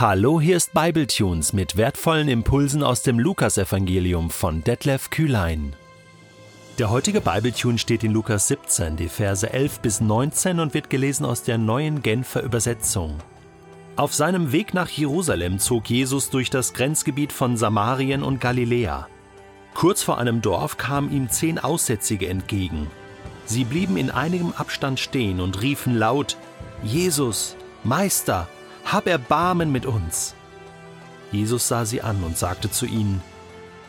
Hallo, hier ist Bibletunes mit wertvollen Impulsen aus dem Lukasevangelium von Detlef Kühlein. Der heutige Bibletune steht in Lukas 17, die Verse 11 bis 19 und wird gelesen aus der neuen Genfer Übersetzung. Auf seinem Weg nach Jerusalem zog Jesus durch das Grenzgebiet von Samarien und Galiläa. Kurz vor einem Dorf kamen ihm zehn Aussätzige entgegen. Sie blieben in einigem Abstand stehen und riefen laut: Jesus, Meister, hab Erbarmen mit uns. Jesus sah sie an und sagte zu ihnen,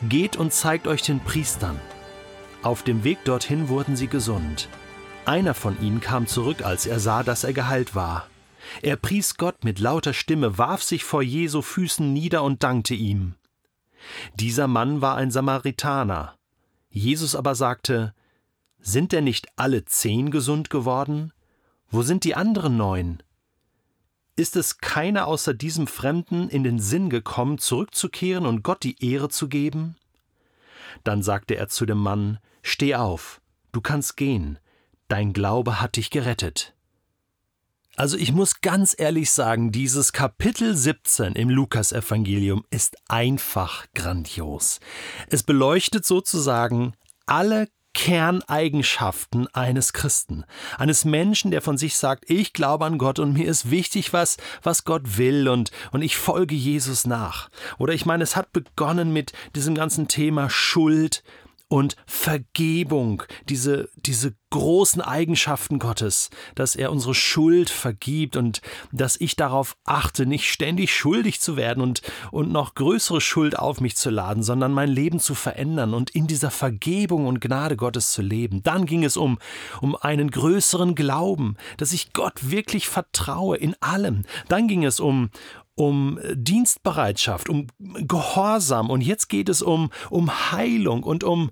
Geht und zeigt euch den Priestern. Auf dem Weg dorthin wurden sie gesund. Einer von ihnen kam zurück, als er sah, dass er geheilt war. Er pries Gott mit lauter Stimme, warf sich vor Jesu Füßen nieder und dankte ihm. Dieser Mann war ein Samaritaner. Jesus aber sagte, Sind denn nicht alle zehn gesund geworden? Wo sind die anderen neun? Ist es keiner außer diesem Fremden in den Sinn gekommen, zurückzukehren und Gott die Ehre zu geben? Dann sagte er zu dem Mann, Steh auf, du kannst gehen, dein Glaube hat dich gerettet. Also ich muss ganz ehrlich sagen, dieses Kapitel 17 im Lukasevangelium ist einfach grandios. Es beleuchtet sozusagen alle Kerneigenschaften eines Christen, eines Menschen, der von sich sagt, ich glaube an Gott und mir ist wichtig, was, was Gott will und, und ich folge Jesus nach. Oder ich meine, es hat begonnen mit diesem ganzen Thema Schuld, und Vergebung, diese, diese großen Eigenschaften Gottes, dass er unsere Schuld vergibt und dass ich darauf achte, nicht ständig schuldig zu werden und, und noch größere Schuld auf mich zu laden, sondern mein Leben zu verändern und in dieser Vergebung und Gnade Gottes zu leben. Dann ging es um, um einen größeren Glauben, dass ich Gott wirklich vertraue in allem. Dann ging es um, um Dienstbereitschaft, um Gehorsam und jetzt geht es um, um Heilung und um,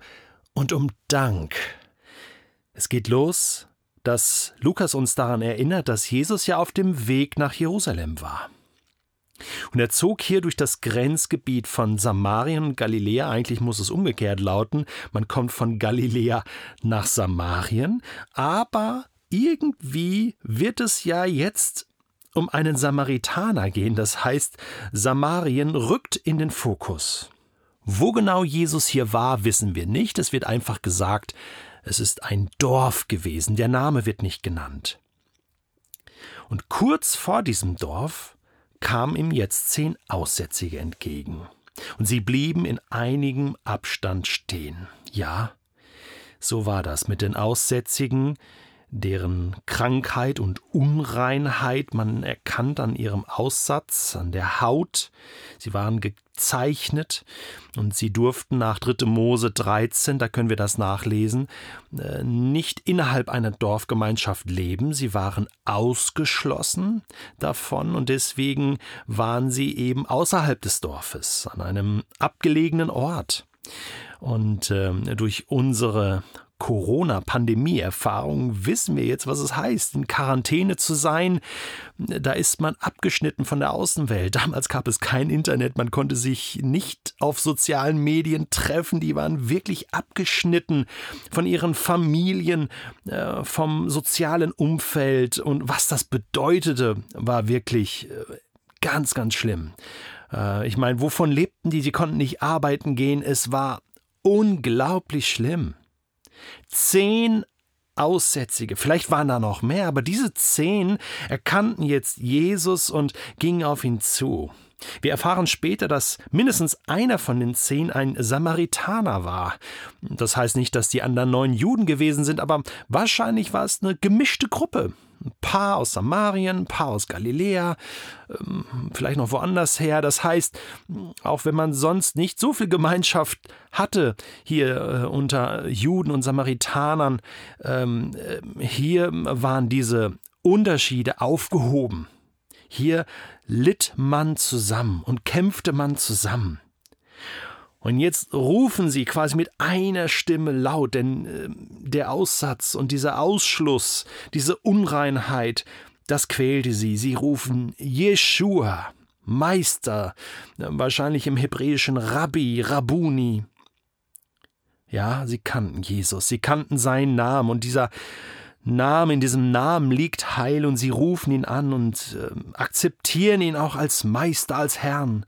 und um Dank. Es geht los, dass Lukas uns daran erinnert, dass Jesus ja auf dem Weg nach Jerusalem war. Und er zog hier durch das Grenzgebiet von Samarien und Galiläa. Eigentlich muss es umgekehrt lauten. Man kommt von Galiläa nach Samarien. Aber irgendwie wird es ja jetzt um einen Samaritaner gehen, das heißt, Samarien rückt in den Fokus. Wo genau Jesus hier war, wissen wir nicht, es wird einfach gesagt, es ist ein Dorf gewesen, der Name wird nicht genannt. Und kurz vor diesem Dorf kamen ihm jetzt zehn Aussätzige entgegen, und sie blieben in einigem Abstand stehen. Ja, so war das mit den Aussätzigen, deren Krankheit und Unreinheit man erkannt an ihrem Aussatz, an der Haut. Sie waren gezeichnet und sie durften nach 3. Mose 13, da können wir das nachlesen, äh, nicht innerhalb einer Dorfgemeinschaft leben. Sie waren ausgeschlossen davon und deswegen waren sie eben außerhalb des Dorfes, an einem abgelegenen Ort. Und äh, durch unsere Corona-Pandemie-Erfahrung wissen wir jetzt, was es heißt, in Quarantäne zu sein. Da ist man abgeschnitten von der Außenwelt. Damals gab es kein Internet, man konnte sich nicht auf sozialen Medien treffen. Die waren wirklich abgeschnitten von ihren Familien, äh, vom sozialen Umfeld. Und was das bedeutete, war wirklich äh, ganz, ganz schlimm. Äh, ich meine, wovon lebten die? Sie konnten nicht arbeiten gehen. Es war unglaublich schlimm. Zehn Aussätzige, vielleicht waren da noch mehr, aber diese zehn erkannten jetzt Jesus und gingen auf ihn zu. Wir erfahren später, dass mindestens einer von den zehn ein Samaritaner war. Das heißt nicht, dass die anderen neun Juden gewesen sind, aber wahrscheinlich war es eine gemischte Gruppe. Ein paar aus Samarien, ein paar aus Galiläa, ähm, vielleicht noch woanders her. Das heißt, auch wenn man sonst nicht so viel Gemeinschaft hatte hier äh, unter Juden und Samaritanern, ähm, äh, hier waren diese Unterschiede aufgehoben. Hier litt man zusammen und kämpfte man zusammen. Und jetzt rufen sie quasi mit einer Stimme laut, denn äh, der Aussatz und dieser Ausschluss, diese Unreinheit, das quälte sie. Sie rufen Jeshua, Meister, wahrscheinlich im hebräischen Rabbi, Rabuni. Ja, sie kannten Jesus, sie kannten seinen Namen und dieser Namen, in diesem Namen liegt Heil und sie rufen ihn an und äh, akzeptieren ihn auch als Meister, als Herrn.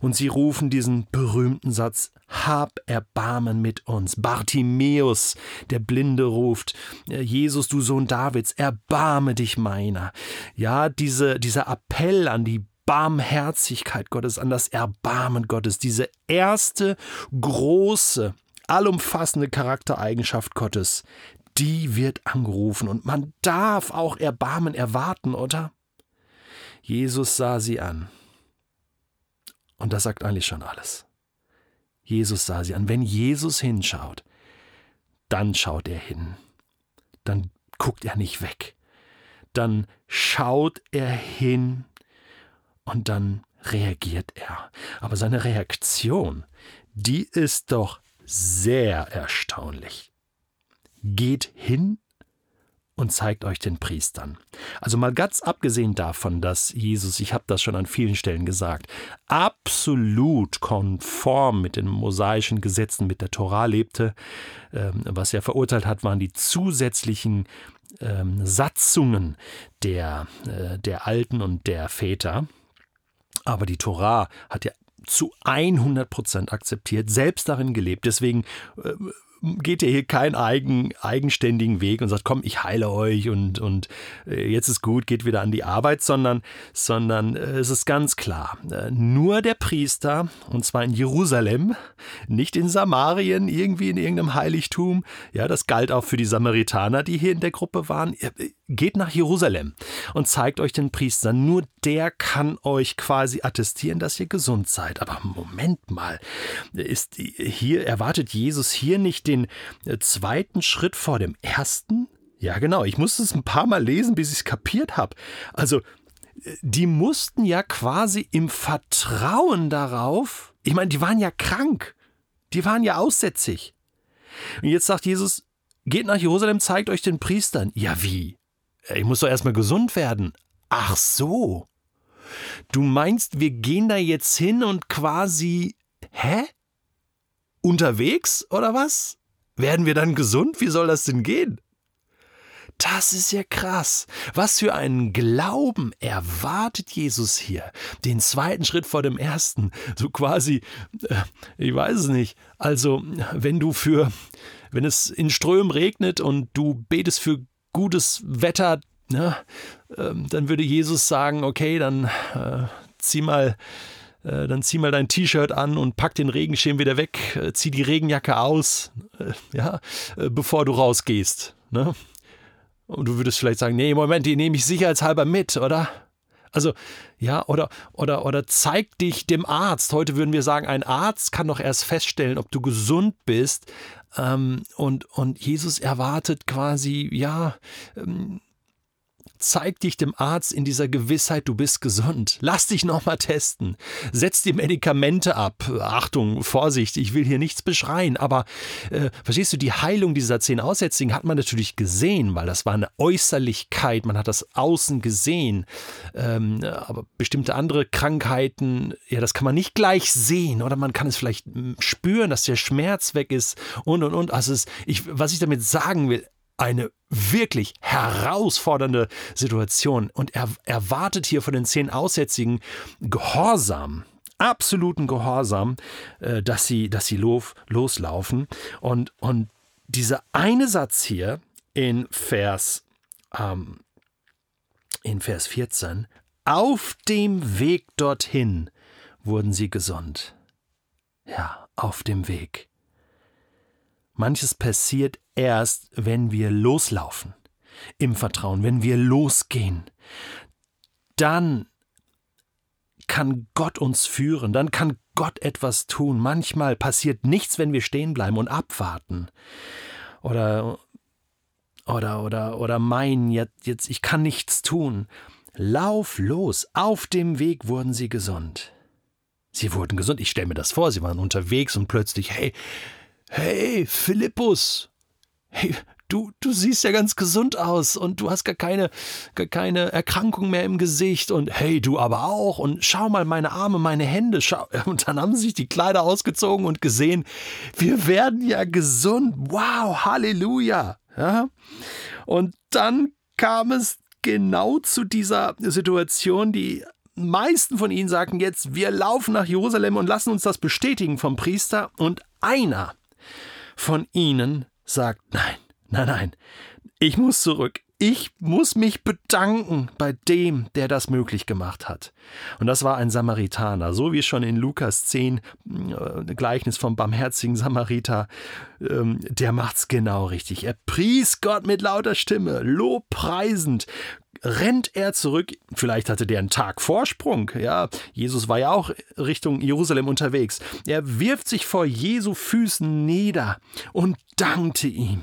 Und sie rufen diesen berühmten Satz, Hab Erbarmen mit uns. Bartimäus, der Blinde, ruft, äh, Jesus, du Sohn Davids, erbarme dich meiner. Ja, diese, dieser Appell an die Barmherzigkeit Gottes, an das Erbarmen Gottes, diese erste große, allumfassende Charaktereigenschaft Gottes, die wird angerufen und man darf auch Erbarmen erwarten, oder? Jesus sah sie an. Und das sagt eigentlich schon alles. Jesus sah sie an. Wenn Jesus hinschaut, dann schaut er hin. Dann guckt er nicht weg. Dann schaut er hin und dann reagiert er. Aber seine Reaktion, die ist doch sehr erstaunlich geht hin und zeigt euch den Priestern. Also mal ganz abgesehen davon, dass Jesus, ich habe das schon an vielen Stellen gesagt, absolut konform mit den mosaischen Gesetzen, mit der Tora lebte. Ähm, was er verurteilt hat, waren die zusätzlichen ähm, Satzungen der, äh, der Alten und der Väter. Aber die Tora hat ja zu 100 Prozent akzeptiert, selbst darin gelebt. Deswegen äh, geht ihr hier keinen eigen, eigenständigen Weg und sagt, komm, ich heile euch und, und äh, jetzt ist gut, geht wieder an die Arbeit, sondern, sondern äh, es ist ganz klar, äh, nur der Priester, und zwar in Jerusalem, nicht in Samarien, irgendwie in irgendeinem Heiligtum, ja, das galt auch für die Samaritaner, die hier in der Gruppe waren, geht nach Jerusalem und zeigt euch den Priester. Nur der kann euch quasi attestieren, dass ihr gesund seid. Aber Moment mal, ist hier erwartet Jesus hier nicht den äh, zweiten Schritt vor dem ersten? Ja, genau. Ich musste es ein paar Mal lesen, bis ich es kapiert habe. Also, äh, die mussten ja quasi im Vertrauen darauf, ich meine, die waren ja krank, die waren ja aussätzig. Und jetzt sagt Jesus, geht nach Jerusalem, zeigt euch den Priestern. Ja, wie? Ich muss doch erstmal gesund werden. Ach so. Du meinst, wir gehen da jetzt hin und quasi. Hä? Unterwegs oder was? Werden wir dann gesund? Wie soll das denn gehen? Das ist ja krass. Was für einen Glauben erwartet Jesus hier? Den zweiten Schritt vor dem ersten. So quasi, äh, ich weiß es nicht. Also, wenn du für, wenn es in Strömen regnet und du betest für gutes Wetter, ne, ähm, dann würde Jesus sagen, okay, dann äh, zieh mal äh, dann zieh mal dein T-Shirt an und pack den Regenschirm wieder weg, äh, zieh die Regenjacke aus, äh, ja, bevor du rausgehst. Ne? Und du würdest vielleicht sagen, nee, Moment, die nehme ich sicherheitshalber mit, oder? Also, ja, oder, oder, oder zeig dich dem Arzt. Heute würden wir sagen, ein Arzt kann doch erst feststellen, ob du gesund bist. Ähm, und, und Jesus erwartet quasi, ja, ähm, Zeig dich dem Arzt in dieser Gewissheit, du bist gesund. Lass dich nochmal testen. Setz die Medikamente ab. Achtung, Vorsicht, ich will hier nichts beschreien, aber äh, verstehst du, die Heilung dieser zehn Aussätzigen hat man natürlich gesehen, weil das war eine Äußerlichkeit, man hat das außen gesehen. Ähm, aber bestimmte andere Krankheiten, ja, das kann man nicht gleich sehen oder man kann es vielleicht hm, spüren, dass der Schmerz weg ist und und und. Also es, ich, was ich damit sagen will, eine wirklich herausfordernde Situation und er erwartet hier von den zehn Aussätzigen Gehorsam, absoluten Gehorsam, äh, dass sie, dass sie loslaufen. Und, und dieser eine Satz hier in Vers, ähm, in Vers 14, auf dem Weg dorthin wurden sie gesund. Ja, auf dem Weg. Manches passiert erst, wenn wir loslaufen, im Vertrauen, wenn wir losgehen. Dann kann Gott uns führen, dann kann Gott etwas tun. Manchmal passiert nichts, wenn wir stehen bleiben und abwarten. Oder oder oder oder meinen jetzt, jetzt ich kann nichts tun. Lauf los, auf dem Weg wurden sie gesund. Sie wurden gesund. Ich stelle mir das vor, sie waren unterwegs und plötzlich, hey, hey, Philippus, hey, du, du siehst ja ganz gesund aus und du hast gar keine, gar keine Erkrankung mehr im Gesicht und hey, du aber auch und schau mal meine Arme, meine Hände, schau. Und dann haben sie sich die Kleider ausgezogen und gesehen, wir werden ja gesund. Wow, Halleluja. Ja? Und dann kam es genau zu dieser Situation, die meisten von ihnen sagten jetzt, wir laufen nach Jerusalem und lassen uns das bestätigen vom Priester. Und einer von ihnen sagt, nein, nein, nein, ich muss zurück. Ich muss mich bedanken bei dem, der das möglich gemacht hat. Und das war ein Samaritaner, so wie schon in Lukas 10, äh, Gleichnis vom barmherzigen Samariter, ähm, der macht's genau richtig. Er pries Gott mit lauter Stimme, lobpreisend, rennt er zurück. Vielleicht hatte der einen Tag Vorsprung. Ja, Jesus war ja auch Richtung Jerusalem unterwegs. Er wirft sich vor Jesu Füßen nieder und dankte ihm.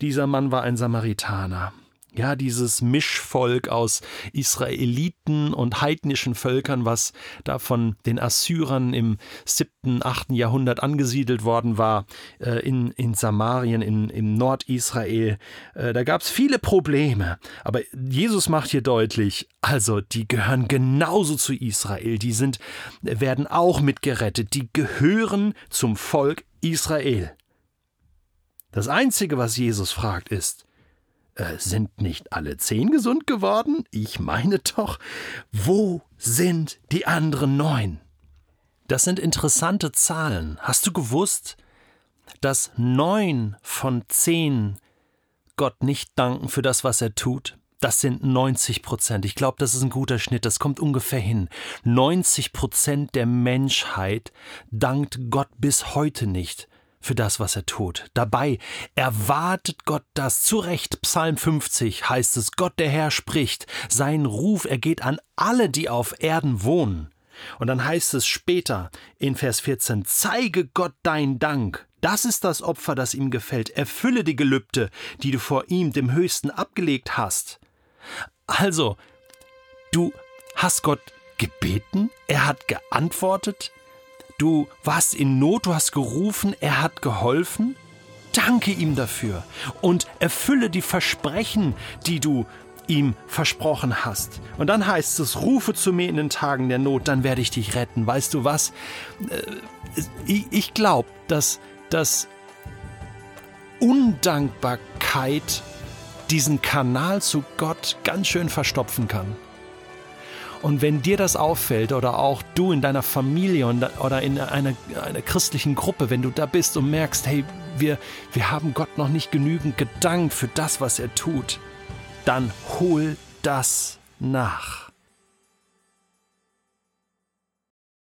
Dieser Mann war ein Samaritaner. Ja, dieses Mischvolk aus Israeliten und heidnischen Völkern, was da von den Assyrern im siebten, achten Jahrhundert angesiedelt worden war, äh, in, in Samarien, in, im Nordisrael. Äh, da gab es viele Probleme. Aber Jesus macht hier deutlich, also die gehören genauso zu Israel. Die sind, werden auch mitgerettet. Die gehören zum Volk Israel. Das Einzige, was Jesus fragt, ist, äh, sind nicht alle zehn gesund geworden? Ich meine doch, wo sind die anderen neun? Das sind interessante Zahlen. Hast du gewusst, dass neun von zehn Gott nicht danken für das, was er tut? Das sind 90 Prozent. Ich glaube, das ist ein guter Schnitt. Das kommt ungefähr hin. 90 Prozent der Menschheit dankt Gott bis heute nicht für das, was er tut. Dabei erwartet Gott das. Zu Recht, Psalm 50 heißt es, Gott der Herr spricht, sein Ruf ergeht an alle, die auf Erden wohnen. Und dann heißt es später in Vers 14, zeige Gott dein Dank. Das ist das Opfer, das ihm gefällt. Erfülle die Gelübde, die du vor ihm, dem Höchsten, abgelegt hast. Also, du hast Gott gebeten, er hat geantwortet, Du warst in Not, du hast gerufen, er hat geholfen. Danke ihm dafür und erfülle die Versprechen, die du ihm versprochen hast. Und dann heißt es, rufe zu mir in den Tagen der Not, dann werde ich dich retten. Weißt du was? Äh, ich glaube, dass, dass Undankbarkeit diesen Kanal zu Gott ganz schön verstopfen kann. Und wenn dir das auffällt oder auch du in deiner Familie oder in einer, einer christlichen Gruppe, wenn du da bist und merkst, hey, wir, wir haben Gott noch nicht genügend gedankt für das, was er tut, dann hol das nach.